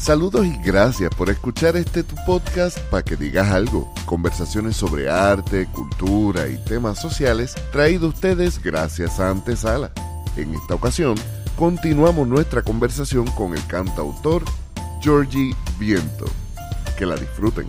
Saludos y gracias por escuchar este tu podcast para que digas algo. Conversaciones sobre arte, cultura y temas sociales traído ustedes gracias a Antesala. En esta ocasión, continuamos nuestra conversación con el cantautor Georgie Viento. Que la disfruten.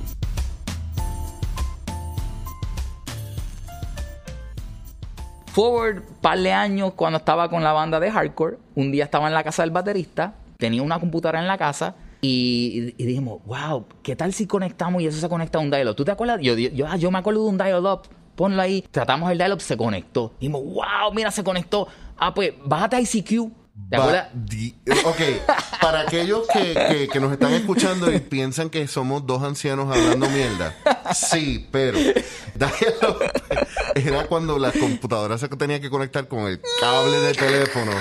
Forward, par de años, cuando estaba con la banda de hardcore, un día estaba en la casa del baterista, tenía una computadora en la casa y, y dijimos, wow, ¿qué tal si conectamos y eso se conecta a un dial-up? ¿Tú te acuerdas? Yo, yo, ah, yo me acuerdo de un dial-up, ponlo ahí. Tratamos el dial-up, se conectó. Dijimos, wow, mira, se conectó. Ah, pues, bájate a ICQ. ¿Te acuerdas? ok, para aquellos que, que, nos están escuchando y piensan que somos dos ancianos hablando mierda, sí, pero era cuando la computadora se tenía que conectar con el cable de teléfono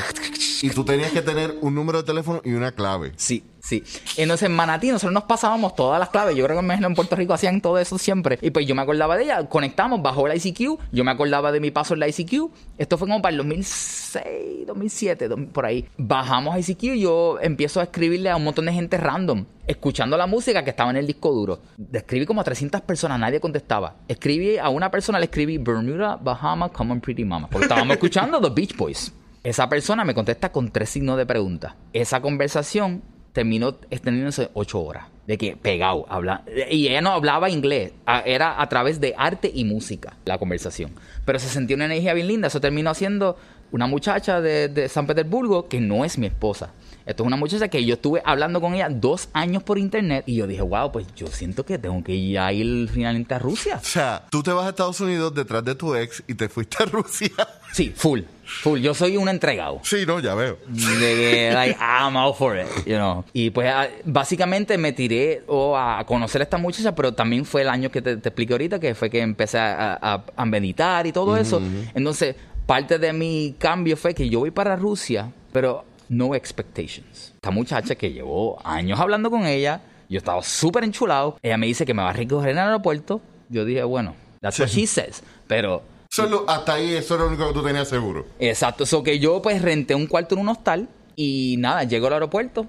y tú tenías que tener un número de teléfono y una clave. Sí, sí. Entonces en Manatí nosotros nos pasábamos todas las claves. Yo creo que en Puerto Rico hacían todo eso siempre. Y pues yo me acordaba de ella. Conectamos, bajó la ICQ. Yo me acordaba de mi paso en la ICQ. Esto fue como para el 2006, 2007, por ahí. Bajamos a ICQ y yo empiezo a escribirle a un montón de gente random escuchando la música que estaba en el disco duro. Escribí como a 300 personas, nadie contestaba. Escribí a una persona, le escribí Bermuda, Bahama, Common Pretty Mama. Porque estábamos escuchando The Beach Boys. Esa persona me contesta con tres signos de pregunta. Esa conversación terminó extendiéndose ocho horas. De que pegado, habla. Y ella no hablaba inglés, era a través de arte y música la conversación. Pero se sentía una energía bien linda. Eso terminó siendo una muchacha de, de San Petersburgo que no es mi esposa. Esto es una muchacha que yo estuve hablando con ella dos años por internet y yo dije, wow, pues yo siento que tengo que ir a ir finalmente a Rusia. O sea, tú te vas a Estados Unidos detrás de tu ex y te fuiste a Rusia. Sí, full. Full. Yo soy un entregado. Sí, no, ya veo. De que, like, I'm all for it, you know. Y pues ah, básicamente me tiré a conocer a esta muchacha, pero también fue el año que te, expliqué ahorita, que fue que empecé a, meditar y todo eso. Entonces, parte de mi cambio fue que yo voy para Rusia, pero no expectations. Esta muchacha que llevó años hablando con ella, yo estaba súper enchulado. Ella me dice que me va a recoger en el aeropuerto. Yo dije, bueno, that's what she says. Pero. Solo hasta ahí, eso era lo único que tú tenías seguro. Exacto. Eso que yo, pues, renté un cuarto en un hostal y nada, llego al aeropuerto,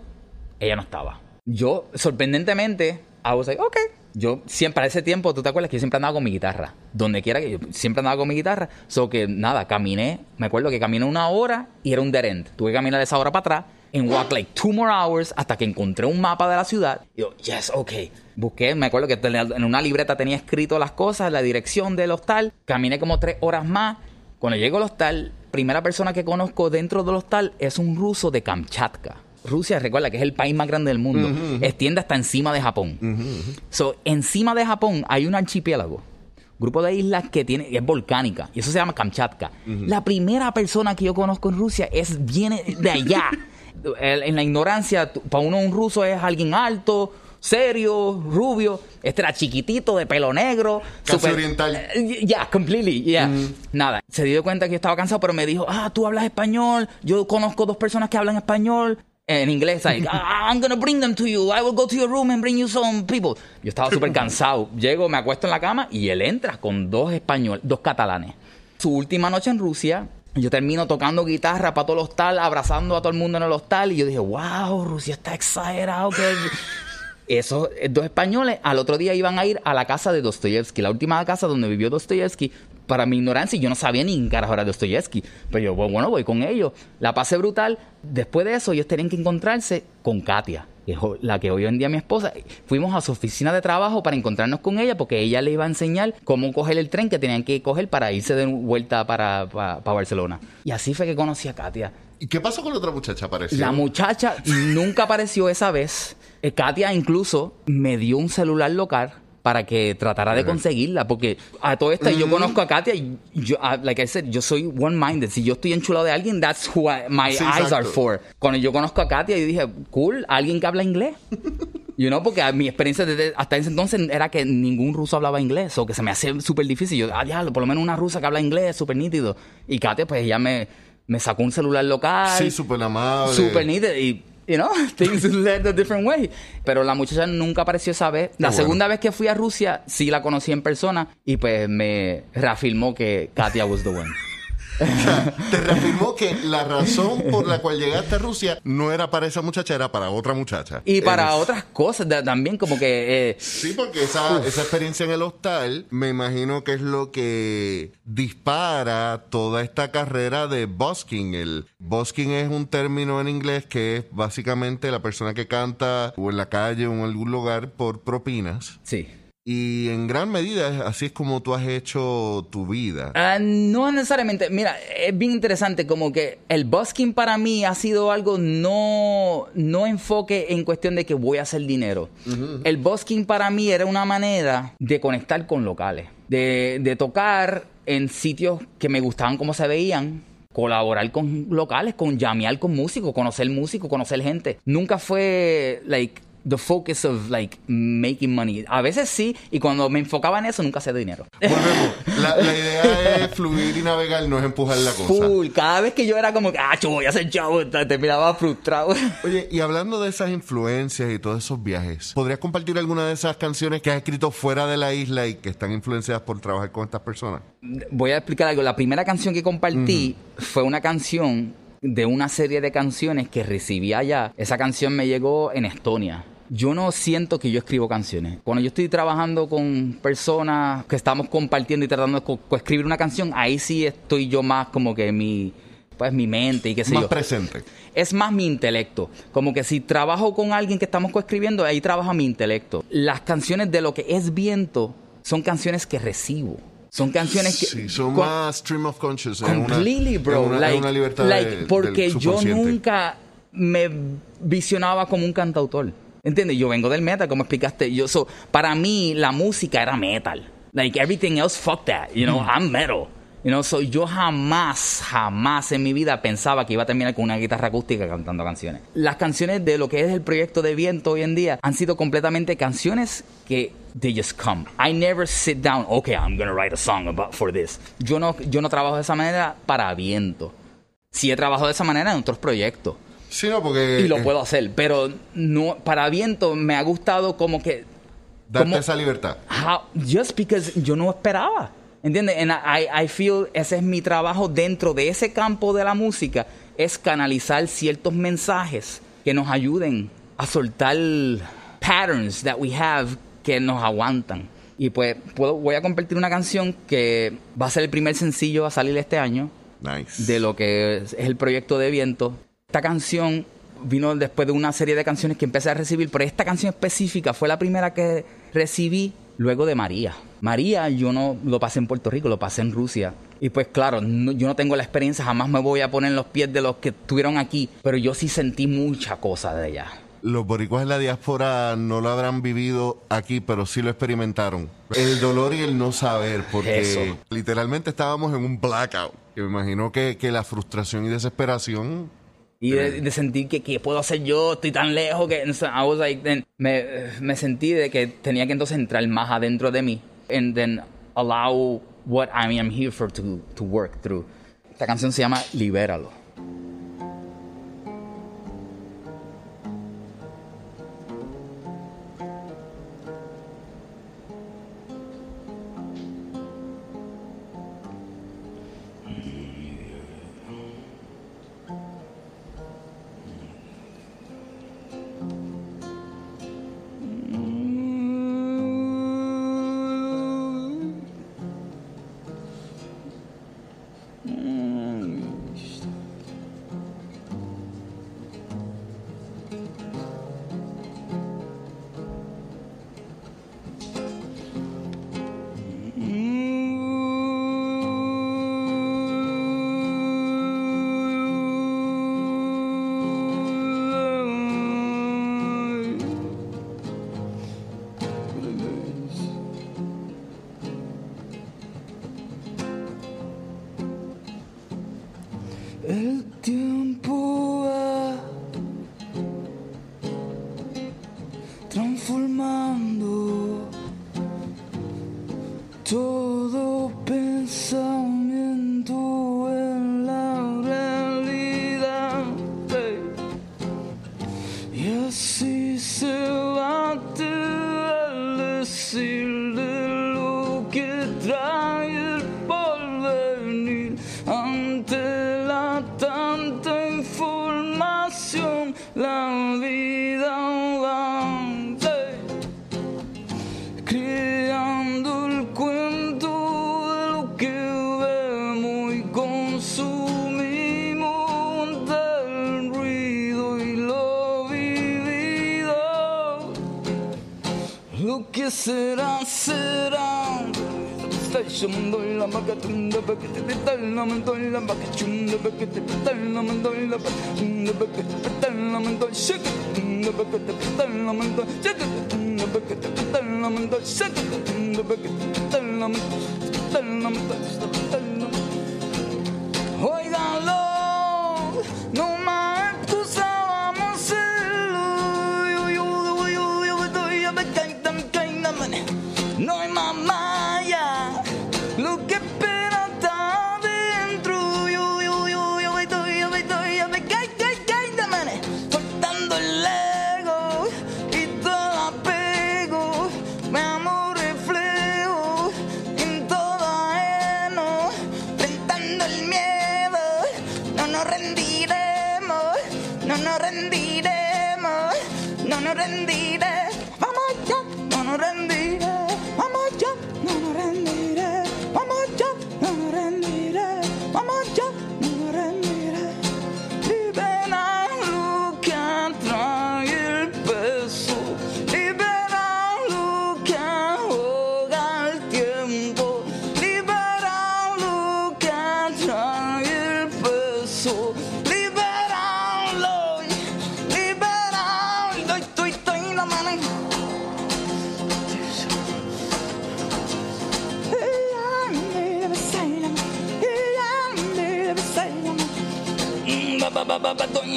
ella no estaba. Yo, sorprendentemente, I was like, okay, yo siempre, para ese tiempo, tú te acuerdas que yo siempre andaba con mi guitarra. Donde quiera que yo siempre andaba con mi guitarra. So que nada, caminé. Me acuerdo que caminé una hora y era un dead. Tuve que caminar esa hora para atrás. En walk like two more hours hasta que encontré un mapa de la ciudad. Y yo, yes, ok. Busqué, me acuerdo que en una libreta tenía escrito las cosas, la dirección del hostal. Caminé como tres horas más. Cuando llego al hostal, primera persona que conozco dentro del hostal es un ruso de Kamchatka. Rusia, recuerda que es el país más grande del mundo, extiende hasta encima de Japón. so, encima de Japón hay un archipiélago, grupo de islas que tiene, es volcánica, y eso se llama Kamchatka. La primera persona que yo conozco en Rusia es viene de allá. en la ignorancia, para uno un ruso es alguien alto, serio, rubio. Este era chiquitito, de pelo negro. Casi oriental. Eh, ya, completely, yeah. Nada. Se dio cuenta que yo estaba cansado, pero me dijo, ah, tú hablas español. Yo conozco dos personas que hablan español en inglés, like, ah, I'm gonna bring them to you, I will go to your room and bring you some people. Yo estaba súper cansado. Llego, me acuesto en la cama y él entra con dos españoles, dos catalanes. Su última noche en Rusia, yo termino tocando guitarra para todo el hostal, abrazando a todo el mundo en el hostal y yo dije, wow, Rusia está exagerado. Que... Esos dos españoles al otro día iban a ir a la casa de Dostoyevsky, la última casa donde vivió Dostoyevsky, para mi ignorancia, yo no sabía ni en carajo era Dostoyevsky. Pero yo, bueno, voy con ellos. La pasé brutal. Después de eso, ellos tenían que encontrarse con Katia, que es la que hoy en día es mi esposa. Fuimos a su oficina de trabajo para encontrarnos con ella, porque ella le iba a enseñar cómo coger el tren que tenían que coger para irse de vuelta para, para, Barcelona. Y así fue que conocí a Katia. ¿Y qué pasó con la otra muchacha? ¿Apareció? La muchacha nunca apareció esa vez. Eh, Katia incluso me dio un celular local para que tratara de conseguirla. Porque a todo esto, yo conozco a Katia y yo, ah, like I said, yo soy one-minded. Si yo estoy enchulado de alguien, that's who my eyes are for. Cuando yo conozco a Katia, yo dije, cool, alguien que habla inglés. You know, porque mi experiencia desde hasta ese entonces era que ningún ruso hablaba inglés, o que se me hacía súper difícil. Yo, ah, diablo, por lo menos una rusa que habla inglés, súper nítido. Y Katia, pues ella me, me sacó un celular local. Sí, súper amable. Súper nítido. Y you know, things led a different way. Pero la muchacha nunca apareció esa vez. La segunda vez que fui a Rusia, sí la conocí en persona y pues me reafirmó que Katia was the one. te reafirmó que la razón por la cual llegaste a Rusia no era para esa muchacha, era para otra muchacha. Y para otras cosas también, como que... Eh, sí, porque esa, esa experiencia en el hostal, me imagino que es lo que dispara toda esta carrera de busking. El busking es un término en inglés que es básicamente la persona que canta o en la calle o en algún lugar por propinas. Sí. Y en gran medida así es como tú has hecho tu vida. Ah, no necesariamente. Mira, es bien interesante como que el busking para mí ha sido algo no, no enfoque en cuestión de que voy a hacer dinero. El busking para mí era una manera de conectar con locales, de, de tocar en sitios que me gustaban como se veían, colaborar con locales, con llamear con músicos, conocer músicos, conocer gente. Nunca fue like the focus of like making money. A veces sí, y cuando me enfocaba en eso nunca hacía dinero. Volvemos. La, la, idea es fluir y navegar, no es empujar la cosa. Full. Cada vez que yo era como que, ah, voy a hacer chavo, te miraba frustrado. Oye, y hablando de esas influencias y todos esos viajes, ¿podrías compartir alguna de esas canciones que has escrito fuera de la isla y que están influenciadas por trabajar con estas personas? Voy a explicar algo. La primera canción que compartí fue una canción de una serie de canciones que recibí allá. Esa canción me llegó en Estonia. Yo no siento que yo escribo canciones. Cuando yo estoy trabajando con personas que estamos compartiendo y tratando de escribir una canción, ahí sí estoy yo más como que mi pues mi mente y qué sé más yo. presente. Es más mi intelecto. Como que si trabajo con alguien que estamos coescribiendo, ahí trabaja mi intelecto. Las canciones de lo que es viento son canciones que recibo. Son canciones que. Sí, son más stream of consciousness. Completely, bro. una, libertad Porque yo nunca me visionaba como un cantautor. ¿Entiendes? Yo vengo del metal, como explicaste. Yo, so, para mí, la música era metal. Like everything else, fuck that. You know, I'm metal. You know, so yo jamás, jamás en mi vida pensaba que iba a terminar con una guitarra acústica cantando canciones. Las canciones de lo que es el proyecto de viento hoy en día han sido completamente canciones que they just come. I never sit down, okay, I'm gonna write a song about for this. Yo no, yo no trabajo de esa manera para viento. Sí he trabajado de esa manera en otros proyectos. Sí, no, porque... Y lo puedo hacer, pero no para viento me ha gustado como que... Darte esa libertad. just because yo no esperaba. ¿Entiendes? And I, I feel ese es mi trabajo dentro de ese campo de la música, es canalizar ciertos mensajes que nos ayuden a soltar patterns that we have que nos aguantan. Y pues puedo, voy a compartir una canción que va a ser el primer sencillo a salir este año. Nice. De lo que es el proyecto de viento. Esta canción vino después de una serie de canciones que empecé a recibir, pero esta canción específica fue la primera que recibí luego de María. María yo no lo pasé en Puerto Rico, lo pasé en Rusia. Y pues claro, yo no tengo la experiencia, jamás me voy a poner en los pies de los que estuvieron aquí, pero yo sí sentí mucha cosa de ella. Los boricuas en la diáspora no lo habrán vivido aquí, pero sí lo experimentaron. El dolor y el no saber, porque literalmente estábamos en un blackout. Y me imagino que, que la frustración y desesperación y de, sentir que qué puedo hacer yo, estoy tan lejos que I was like, me, me sentí de que tenía que entonces entrar más adentro de mí and then allow what I am here for to, to work through. Esta canción se llama Libéralo. Şım doyla makatım da bakıtı bitallamın doyla bakıçım da bakıtı bitallamın doyla bakıçım da bakıtı bitallamın doy şakıtım da bakıtı bitallamın doy şakıtım da bakıtı bitallamın doy şakıtım da bakıtı bitallamın doy şakıtım da bakıtı bitallamın doy şakıtım da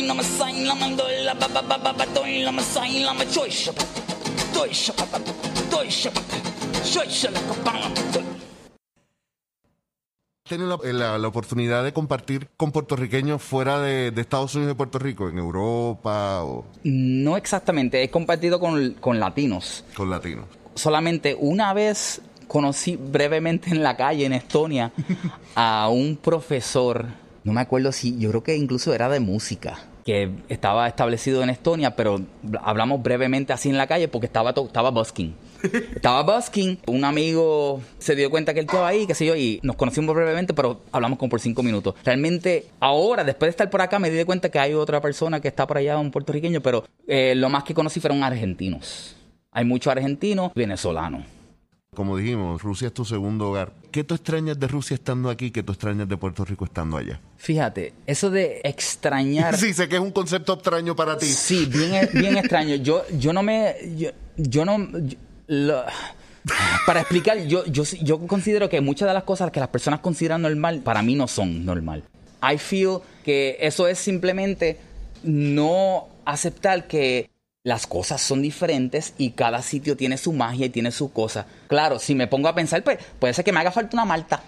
ba ba ba ba ba ba ba doy na masay la ma choy shapa doy shapa doy shapa choy shapa tenido la, la- la oportunidad de compartir con puertorriqueños fuera de, de Estados Unidos y Puerto Rico, en Europa o No exactamente, he compartido con, con latinos. con latinos? Solamente una vez conocí brevemente en la calle en Estonia a un profesor, no me acuerdo si, yo creo que incluso era de música, que estaba establecido en Estonia, pero hablamos brevemente así en la calle porque estaba, estaba busking. Estaba busking, un amigo se dio cuenta que él estaba ahí, qué sé yo, y nos conocimos brevemente, pero hablamos como por cinco minutos. Realmente, ahora, después de estar por acá, me di de cuenta que hay otra persona que está por allá, un puertorriqueño, pero eh, lo más que conocí fueron argentinos. Hay muchos argentinos, venezolanos. Como dijimos, Rusia es tu segundo hogar. ¿Qué tú extrañas de Rusia estando aquí que tú extrañas de Puerto Rico estando allá? Fíjate, eso de extrañar... Sí, sé que es un concepto extraño para ti. Sí, bien, bien extraño. Yo, yo no me. Yo, yo no. yo- lo- para explicar, yo, yo, yo considero que muchas de las cosas que las personas consideran normal, para mí no son normal. I feel que eso es simplemente no aceptar que las cosas son diferentes y cada sitio tiene su magia y tiene su cosa. Claro, si me pongo a pensar, pues puede ser que me haga falta una malta.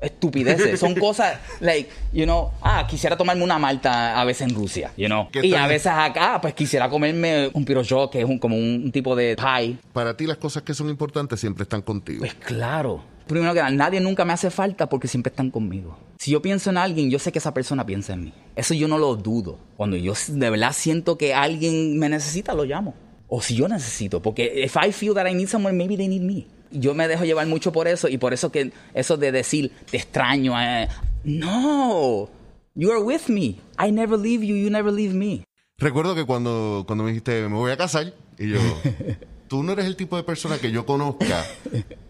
Estupideces, son cosas, like, you know, ah, quisiera tomarme una malta a veces en Rusia, you know. ¿Qué Y a veces acá, pues quisiera comerme un pirojó, que es un, como un tipo de pie. Para ti las cosas que son importantes siempre están contigo. Pues claro. Primero que nada, nadie nunca me hace falta porque siempre están conmigo. Si yo pienso en alguien, yo sé que esa persona piensa en mí. Eso yo no lo dudo. Cuando yo de verdad siento que alguien me necesita, lo llamo. O si yo necesito, porque if I feel that I need someone, maybe they need me. Yo me dejo llevar mucho por eso y por eso que eso de decir te extraño, eh, no, you are with me. I never leave you, you never leave me. Recuerdo que cuando, cuando me dijiste, me voy a casar, y yo, tú no eres el tipo de persona que yo conozca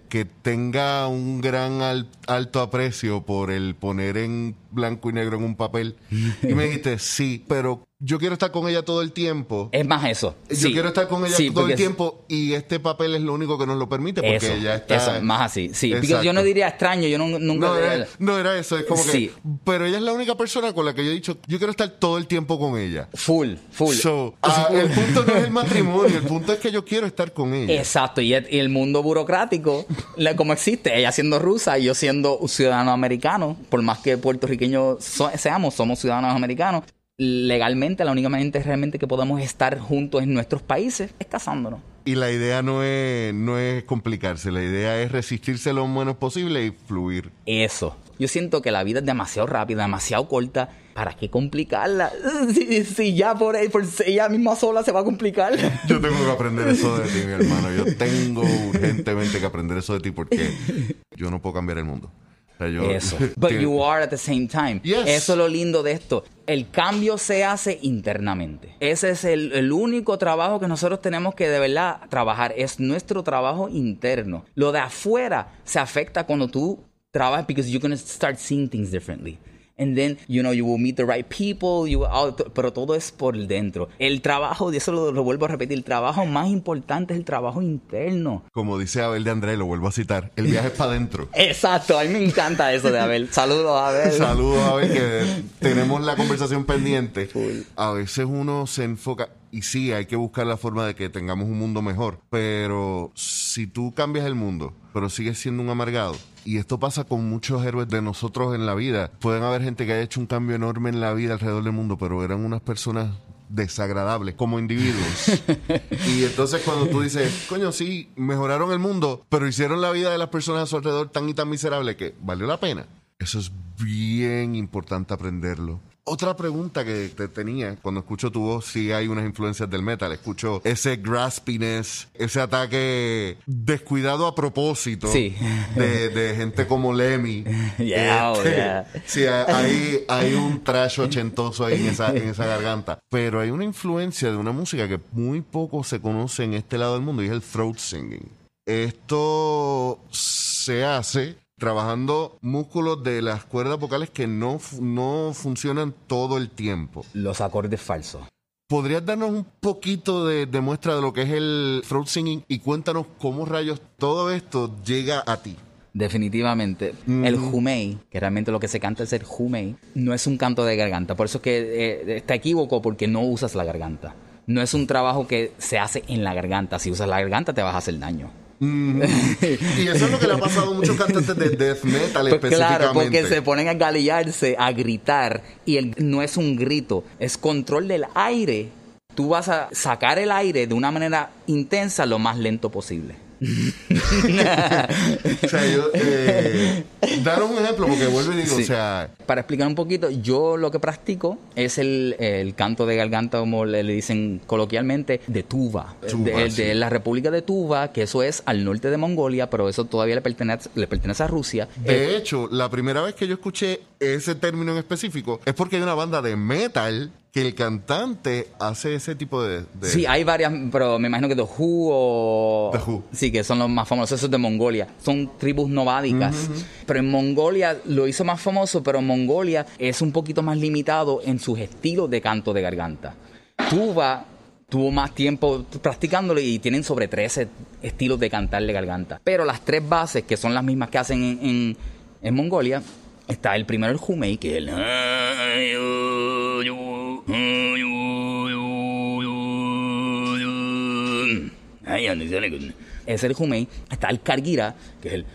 que tenga un gran al- alto aprecio por el poner en blanco y negro en un papel. Y me dijiste, sí, pero yo quiero estar con ella todo el tiempo. Es más eso. Yo sí. quiero estar con ella Sí, todo el tiempo y este papel es lo único que nos lo permite porque Eso, ella está... eso, más así. Sí, yo no diría extraño, yo no- nunca No diría- era, no era eso, es como que... Pero ella es la única persona con la que yo he dicho, yo quiero estar todo el tiempo con ella. Full, full. So, ah, el punto no es el matrimonio, el punto es que yo quiero estar con ella. Exacto, y el, mundo burocrático, como existe, ella siendo rusa y yo siendo un ciudadano americano, por más que puertorriqueños so- seamos, somos ciudadanos americanos, legalmente la única manera realmente que podemos estar juntos en nuestros países es casándonos. Y la idea no es, no es complicarse, la idea es resistirse lo menos posible y fluir. Eso. Yo siento que la vida es demasiado rápida, demasiado corta. ¿Para qué complicarla? Si, si ya por, por ella misma sola se va a complicar. Yo tengo que aprender eso de ti, mi hermano. Yo tengo urgentemente que aprender eso de ti porque yo no puedo cambiar el mundo. Eso. But you are at the same time. Eso es lo lindo de esto. El cambio se hace internamente. Ese es el, el, único trabajo que nosotros tenemos que de verdad trabajar. Es nuestro trabajo interno. Lo de afuera se afecta cuando tú trabajas because you're going to start seeing things differently and then you know you will meet the right people you pero todo es por dentro. El trabajo y eso lo, vuelvo a repetir el trabajo más importante es el trabajo interno. Como dice Abel de André lo vuelvo a citar el viaje es para adentro exacto a mí me encanta eso de Abel. Saludos Abel. Saludos Abel que tenemos la conversación pendiente. A veces uno se enfoca y sí, hay que buscar la forma de que tengamos un mundo mejor. Pero si tú cambias el mundo, pero sigues siendo un amargado, y esto pasa con muchos héroes de nosotros en la vida, pueden haber gente que haya hecho un cambio enorme en la vida alrededor del mundo, pero eran unas personas desagradables como individuos. y entonces cuando tú dices, coño, sí, mejoraron el mundo, pero hicieron la vida de las personas a su alrededor tan y tan miserable que valió la pena. Eso es bien importante aprenderlo. Otra pregunta que te tenía cuando escucho tu voz, si hay unas influencias del metal. Escucho ese graspiness, ese ataque descuidado a propósito de, gente como Lemmy. Yeah, oh, este, Sí, hay, hay un trash ochentoso ahí en esa, en esa garganta. Pero hay una influencia de una música que muy poco se conoce en este lado del mundo y es el throat singing. Esto se hace trabajando músculos de las cuerdas vocales que no, no funcionan todo el tiempo. Los acordes falsos. ¿Podrías darnos un poquito de, muestra de lo que es el throat singing y cuéntanos cómo rayos todo esto llega a ti? Definitivamente. El humei, que realmente lo que se canta es el humei, no es un canto de garganta. Por eso es que eh, está equívoco porque no usas la garganta. No es un trabajo que se hace en la garganta. Si usas la garganta te vas a hacer daño. y eso es lo que le ha pasado a muchos cantantes de death metal pues específicamente. Claro, porque se ponen a galillarse, a gritar, y el, no es un grito, es control del aire. Tú vas a sacar el aire de una manera intensa lo más lento posible. o sea, yo, eh, dar un ejemplo porque vuelvo y digo, o sea... Para explicar un poquito, yo lo que practico es el, canto de garganta, como le, dicen coloquialmente, de Tuva. de, la República de Tuva, que eso es al norte de Mongolia, pero eso todavía le pertenece, le pertenece a Rusia. De hecho, la primera vez que yo escuché ese término en específico es porque hay una banda de metal que el cantante hace ese tipo de, Sí, hay varias, pero me imagino que The Who o... The Who. Sí, que son los más famosos, esos de Mongolia. Son tribus nomádicas. Pero en Mongolia lo hizo más famoso, pero Mongolia es un poquito más limitado en sus estilos de canto de garganta. Tuba tuvo más tiempo practicándolo y tienen sobre 13 estilos de cantar de garganta. Pero las tres bases, que son las mismas que hacen en, en Mongolia, está el primero, el Humei, que es el... Es el Humei. Está el Kargira, que es el...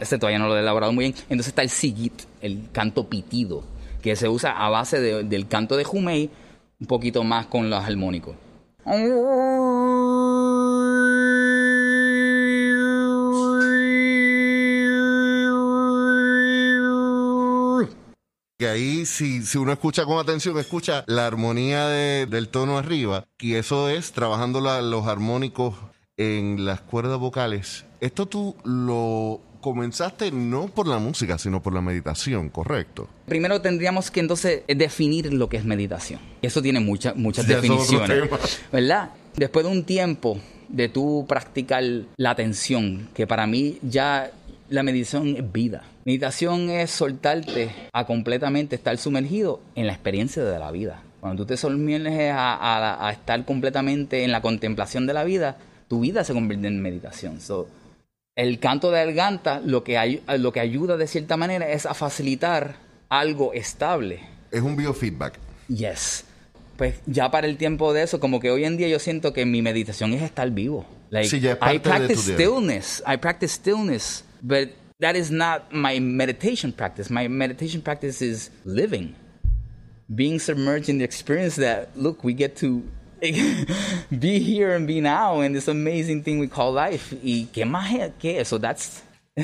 Ese todavía no lo he elaborado muy bien. Entonces está el Sigit, el canto pitido, que se usa a base del canto de Humei, un poquito más con los armónicos. Que ahí si, si uno escucha con atención, escucha la armonía del tono arriba, y eso es trabajando los armónicos en las cuerdas vocales. Esto tú lo comenzaste no por la música, sino por la meditación, ¿correcto? Primero tendríamos que entonces definir lo que es meditación. Eso tiene muchas muchas definiciones, ¿verdad? Después de un tiempo de tú practicar la atención, que para mí ya la meditación es vida. Meditación es soltarte a completamente estar sumergido en la experiencia de la vida. Cuando tú te sumerges a, estar completamente en la contemplación de la vida, tu vida se convierte en meditación. el canto de garganta lo que, lo que ayuda de cierta manera es a facilitar algo estable. Es un biofeedback. Yes. Pues ya para el tiempo de eso, como que hoy en día yo siento que mi meditación es estar vivo. Like, sí, ya I practice stillness. I practice stillness but that is not my meditation practice. My meditation practice is living, being submerged in the experience that, look, we get to be here and be now in this amazing thing we call life. Y qué más que eso, that's...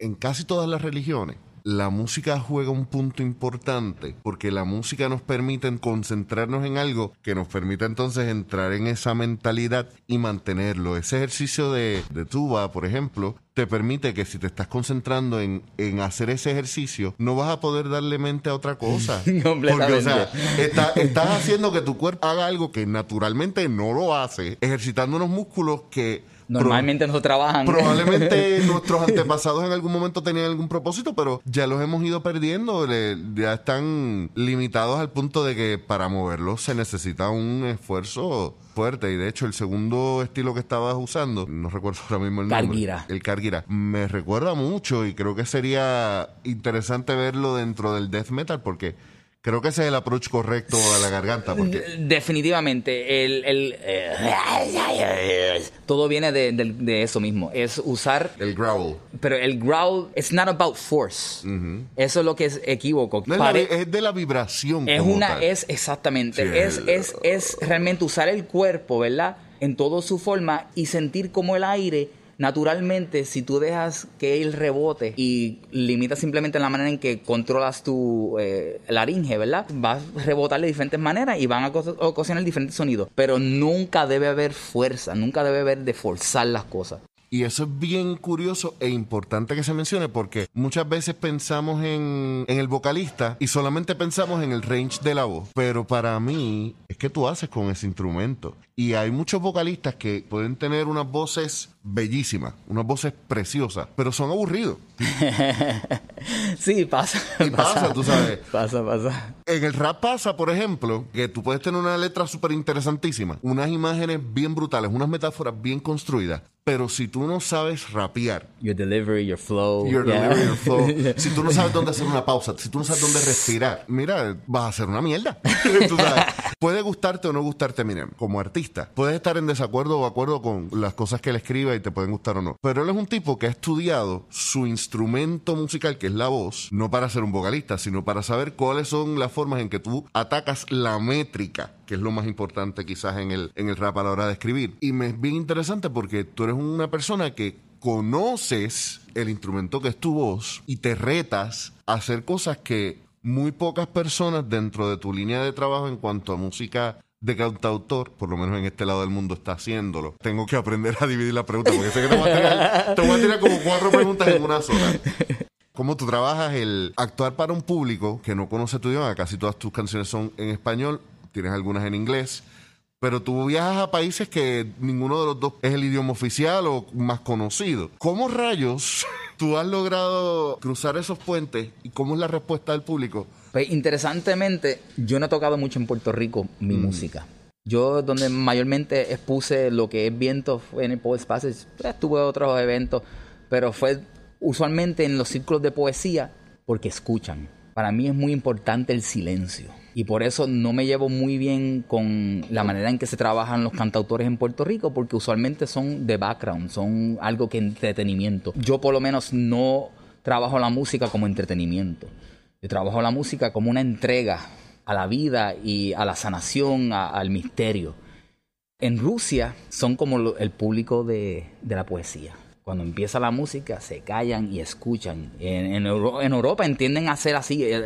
en casi todas las religiones, la música juega un punto importante porque la música nos permite concentrarnos en algo que nos permite entonces entrar en esa mentalidad y mantenerlo. Ese ejercicio de, de tuba, por ejemplo, te permite que si te estás concentrando en, en, hacer ese ejercicio, no vas a poder darle mente a otra cosa. Porque, o sea, estás haciendo que tu cuerpo haga algo que naturalmente no lo hace, ejercitando unos músculos que Normalmente no trabajan. Probablemente nuestros antepasados en algún momento tenían algún propósito, pero ya los hemos ido perdiendo. ya están limitados al punto de que para moverlos se necesita un esfuerzo fuerte. Y de hecho, el segundo estilo que estabas usando, no recuerdo ahora mismo el nombre. El Cargira. Me recuerda mucho y creo que sería interesante verlo dentro del death metal porque Creo que ese es el approach correcto a la garganta. Porque... Definitivamente. El, el eh, todo viene de, de, eso mismo. Es usar. El growl. Pero el growl, it's not about force. Eso es lo que es equívoco. es, de la vibración. Es una, es exactamente. es, es, es realmente usar el cuerpo, ¿verdad? En toda su forma y sentir como el aire naturalmente, si tú dejas que él rebote y limitas simplemente la manera en que controlas tu eh, laringe, ¿verdad? Vas a rebotar de diferentes maneras y van a ocasionar diferentes sonidos. Pero nunca debe haber fuerza, nunca debe haber de forzar las cosas. Y eso es bien curioso e importante que se mencione porque muchas veces pensamos en, el vocalista y solamente pensamos en el range de la voz. Pero para mí es que tú haces con ese instrumento. Y hay muchos vocalistas que pueden tener unas voces bellísimas, unas voces preciosas, pero son aburridos. sí, pasa. Y pasa, tú sabes. Pasa, pasa. En el rap pasa, por ejemplo, que tú puedes tener una letra súper interesantísima, unas imágenes bien brutales, unas metáforas bien construidas, pero si tú no sabes rapear, your delivery, your flow, your delivery, your flow, si tú no sabes dónde hacer una pausa, si tú no sabes dónde respirar, mira, vas a hacer una mierda. ¿Tú sabes? Puede gustarte o no gustarte Eminem como artista. Puedes estar en desacuerdo o acuerdo con las cosas que él escribe y te pueden gustar o no. Pero él es un tipo que ha estudiado su instrumento musical, que es la voz, no para ser un vocalista, sino para saber cuáles son las formas en que tú atacas la métrica que es lo más importante quizás en el, en el rap a la hora de escribir. Y me es bien interesante porque tú eres una persona que conoces el instrumento que es tu voz y te retas a hacer cosas que muy pocas personas dentro de tu línea de trabajo en cuanto a música de cantautor, por lo menos en este lado del mundo, está haciéndolo. Tengo que aprender a dividir la pregunta porque sé que te voy a tirar, te voy a tirar como cuatro preguntas en una sola. ¿Cómo tú trabajas el actuar para un público que no conoce tu idioma? Casi todas tus canciones son en español tienes algunas en inglés, pero tú viajas a países que ninguno de los dos es el idioma oficial o más conocido. ¿Cómo rayos tú has logrado cruzar esos puentes y cómo es la respuesta del público? Pues interesantemente, yo no he tocado mucho en Puerto Rico mi mm. música. Yo donde mayormente expuse lo que es viento fue en el Poets Passage. Estuve en otros eventos, pero fue usualmente en los círculos de poesía porque escuchan. Para mí es muy importante el silencio y por eso no me llevo muy bien con la manera en que se trabajan los cantautores en Puerto Rico, porque usualmente son de background, son algo que entretenimiento. Yo por lo menos no trabajo la música como entretenimiento. Yo trabajo la música como una entrega a la vida y a la sanación, al misterio. En Rusia son como el público de la poesía cuando empieza la música se callan y escuchan. En, en, Europa entienden hacer así. Eh,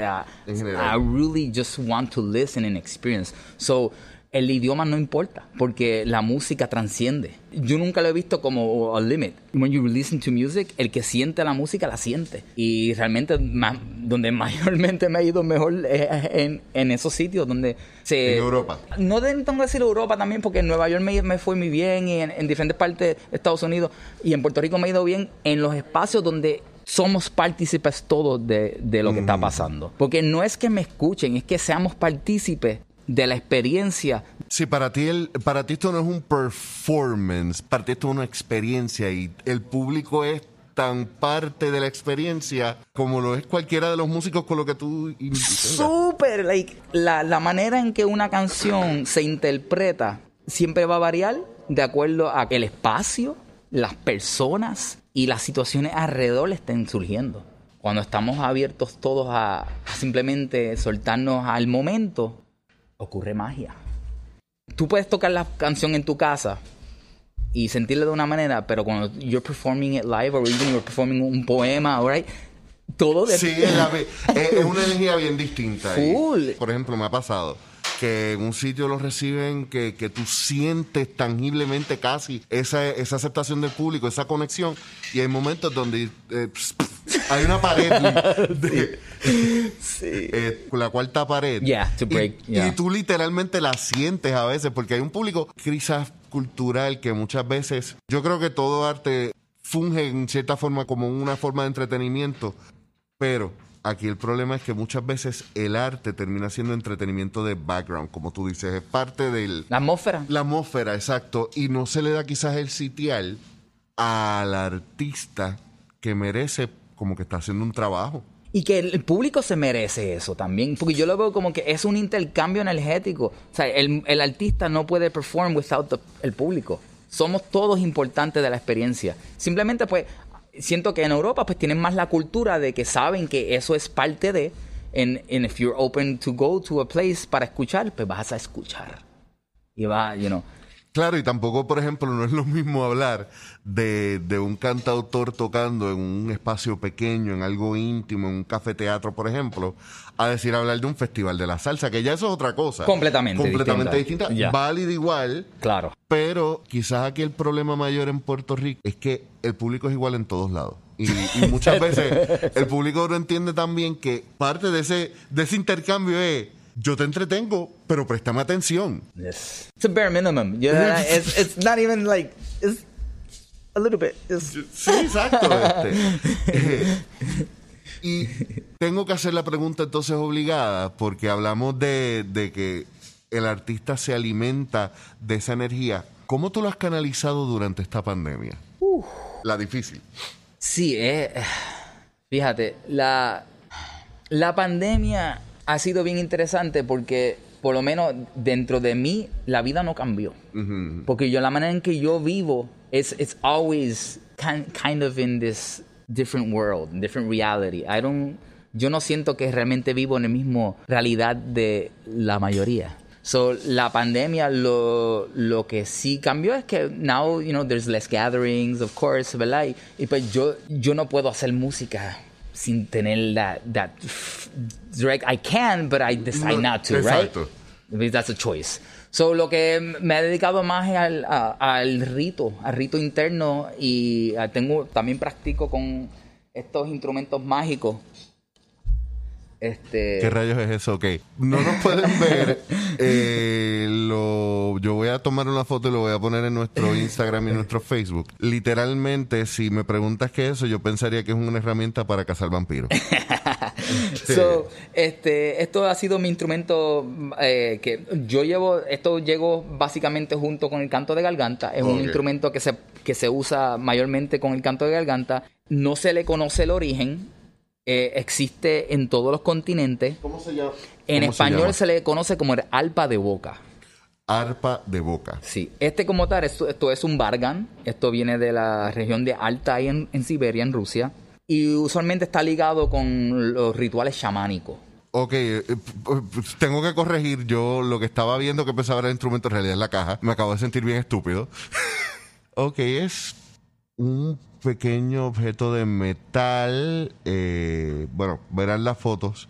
I really just want to listen and experience. So el idioma no importa, porque la música transciende. Yo nunca lo he visto como a limit. When you listen to music, el que siente la música la siente. Y realmente donde mayormente me ha ido mejor es en, en esos sitios donde se... En Europa. No tengo que decir Europa también, porque en Nueva York me, me fue muy bien y en, diferentes partes de Estados Unidos y en Puerto Rico me ha ido bien en los espacios donde somos partícipes todos de, de lo que está mm. pasando. Porque no es que me escuchen, es que seamos partícipes de la experiencia. Sí, para ti, el, para ti esto no es un performance, para ti esto es una experiencia y el público es tan parte de la experiencia como lo es cualquiera de los músicos con lo que tú Súper, like, la, la manera en que una canción se interpreta siempre va a variar de acuerdo a que el espacio, las personas y las situaciones alrededor le estén surgiendo. Cuando estamos abiertos todos a simplemente soltarnos al momento, ocurre magia. Tú puedes tocar la canción en tu casa y sentirla de una manera, pero cuando you're performing it live or even you're performing un poema, right, todo de Sí, es, la es- es una energía bien distinta. Full. por ejemplo, me ha pasado que en un sitio lo reciben que, que tú sientes tangiblemente casi esa, esa aceptación del público, esa conexión, y hay momentos donde eh, pss, pss, hay una pared de, eh, la cuarta pared. Yeah, to Y- break, y, yeah. tú literalmente la sientes a veces, porque hay un público quizás cultural que muchas veces, yo creo que todo arte funge en cierta forma como una forma de entretenimiento, pero aquí el problema es que muchas veces el arte termina siendo entretenimiento de background, como tú dices, es parte del... la atmósfera. La atmósfera, exacto, y no se le da quizás el sitial al artista que merece como que está haciendo un trabajo. Y que el público se merece eso también, porque yo lo veo como que es un intercambio energético. O sea, el, el artista no puede perform without the- el público. Somos todos importantes de la experiencia. Simplemente pues siento que en Europa pues tienen más la cultura de que saben que eso es parte de and, and if you're open to go to a place para escuchar, pues vas a escuchar. Y va, you know. Claro, y tampoco, por ejemplo, no es lo mismo hablar de, de un cantautor tocando en un espacio pequeño, en algo íntimo, en un cafeteatro, por ejemplo, a decir hablar de un festival de la salsa, que ya eso es otra cosa. Completamente Completamente distinta. distinta. Válida igual, Claro. pero quizás aquí el problema mayor en Puerto Rico es que el público es igual en todos lados. Y, y muchas veces el público no entiende también que parte de ese, de ese intercambio es, yo te entretengo, pero préstame atención. Yes. It's a bare minimum. You know, it's, it's not even like it's a little bit. It's, Sí, exacto. este. Eh, y tengo que hacer la pregunta entonces obligada, porque hablamos de, de que el artista se alimenta de esa energía. ¿Cómo tú lo has canalizado durante esta pandemia? La difícil. Sí, eh, fíjate, la, la pandemia ha sido bien interesante porque por lo menos dentro de mí la vida no cambió. Porque yo la manera en que yo vivo es it's always kind, kind of in this different world, different reality. I don't yo no siento que realmente vivo en la misma realidad de la mayoría. So, la pandemia lo, lo que sí cambió es que now, you know, there's less gatherings, of course, ¿verdad? Y, y pues yo, yo no puedo hacer música sin tener that, that direct, I can, but I decide No, not to, exacto. right? Because That's a choice. So, lo que me he dedicado más es al, a- al rito, al rito interno y ah, tengo, también practico con estos instrumentos mágicos. Este, ¿Qué rayos es eso? Ok. No nos pueden ver. eh, lo, yo voy a tomar una foto y lo voy a poner en nuestro Instagram y en nuestro Facebook. Literalmente, si me preguntas qué es eso, yo pensaría que es una herramienta para cazar vampiros. So, este, esto ha sido mi instrumento eh, que yo llevo, esto llego básicamente junto con el canto de garganta. Es un instrumento que se, que se usa mayormente con el canto de garganta. No se le conoce el origen. Eh, existe en todos los continentes. ¿Cómo se llama? En ¿Cómo se español llama? se, le conoce como el alpa de boca. Arpa de boca. Sí, este como tal, esto, esto es un bargan. Esto viene de la región de Altai en, en Siberia, en Rusia. Y usualmente está ligado con los rituales chamánicos. Ok, eh, eh, p- p- tengo que corregir. Yo lo que estaba viendo que pensaba era el instrumento, en realidad es la caja. Me acabo de sentir bien estúpido. ok, es un pequeño objeto de metal. eh, bueno, verán las fotos.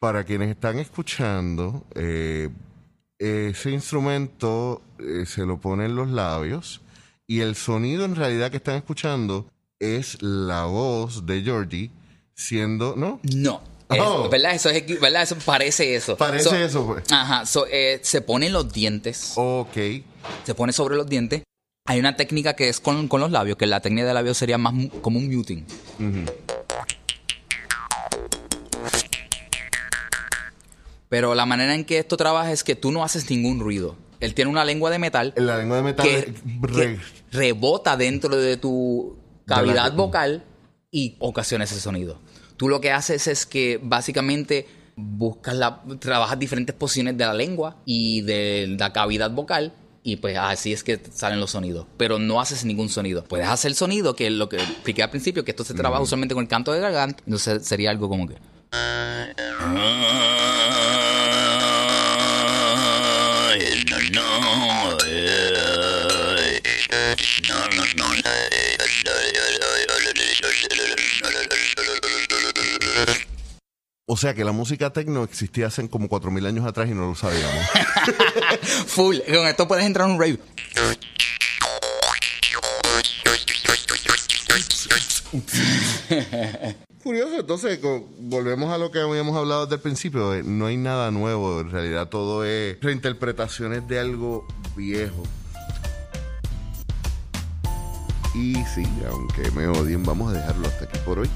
Para quienes están escuchando, eh, ese instrumento eh, se lo pone en los labios y el sonido en realidad que están escuchando es la voz de Georgie siendo, ¿no? No. Es- Oh. ¿Verdad? Eso es ¿verdad? Eso parece eso. Parece So- eso, pues. Ajá. so, eh, se ponen los dientes. Ok. Se pone sobre los dientes. Hay una técnica que es con, con los labios, que la técnica de labios sería más como un muting. Pero la manera en que esto trabaja es que tú no haces ningún ruido. Él tiene una lengua de metal La lengua de metal que, re- que rebota dentro de tu De cavidad la- vocal y ocasiones ese sonido. Tú lo que haces es que básicamente buscas la, trabajas diferentes posiciones de la lengua y de la cavidad vocal y pues así es que salen los sonidos, pero no haces ningún sonido. Puedes hacer sonido, que es lo que expliqué al principio, que esto se trabaja usualmente con el canto de garganta, entonces sería algo como que... O sea que la música techno existía hace como 4.000 años atrás y no lo sabíamos. Full. Con esto puedes entrar en un rave. Curioso, entonces volvemos a lo que habíamos hablado desde el principio. eh, No hay nada nuevo, en realidad todo es reinterpretaciones de algo viejo. Y sí, aunque me odien, vamos a dejarlo hasta aquí por hoy.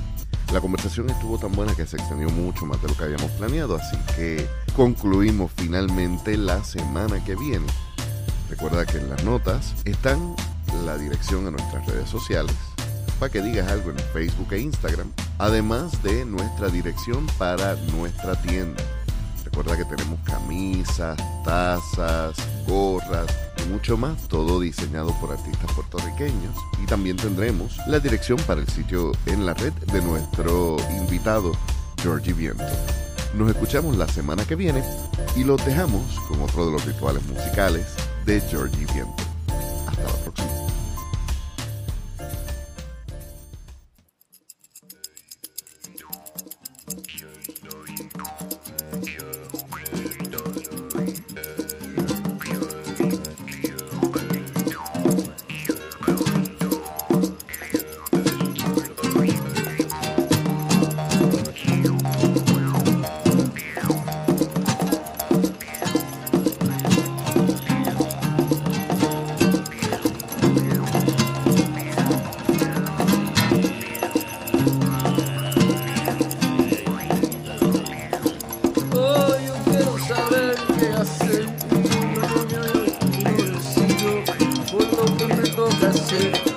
La conversación estuvo tan buena que se extendió mucho más de lo que habíamos planeado, así que concluimos finalmente la semana que viene. Recuerda que en las notas están la dirección a nuestras redes sociales que digas algo en Facebook e Instagram, además de nuestra dirección para nuestra tienda. Recuerda que tenemos camisas, tazas, gorras y mucho más, todo diseñado por artistas puertorriqueños. Y también tendremos la dirección para el sitio en la red de nuestro invitado, Georgie Viento. Nos escuchamos la semana que viene y los dejamos con otro de los rituales musicales de Georgie Viento. Hasta la próxima. Hacer. Por lo que me.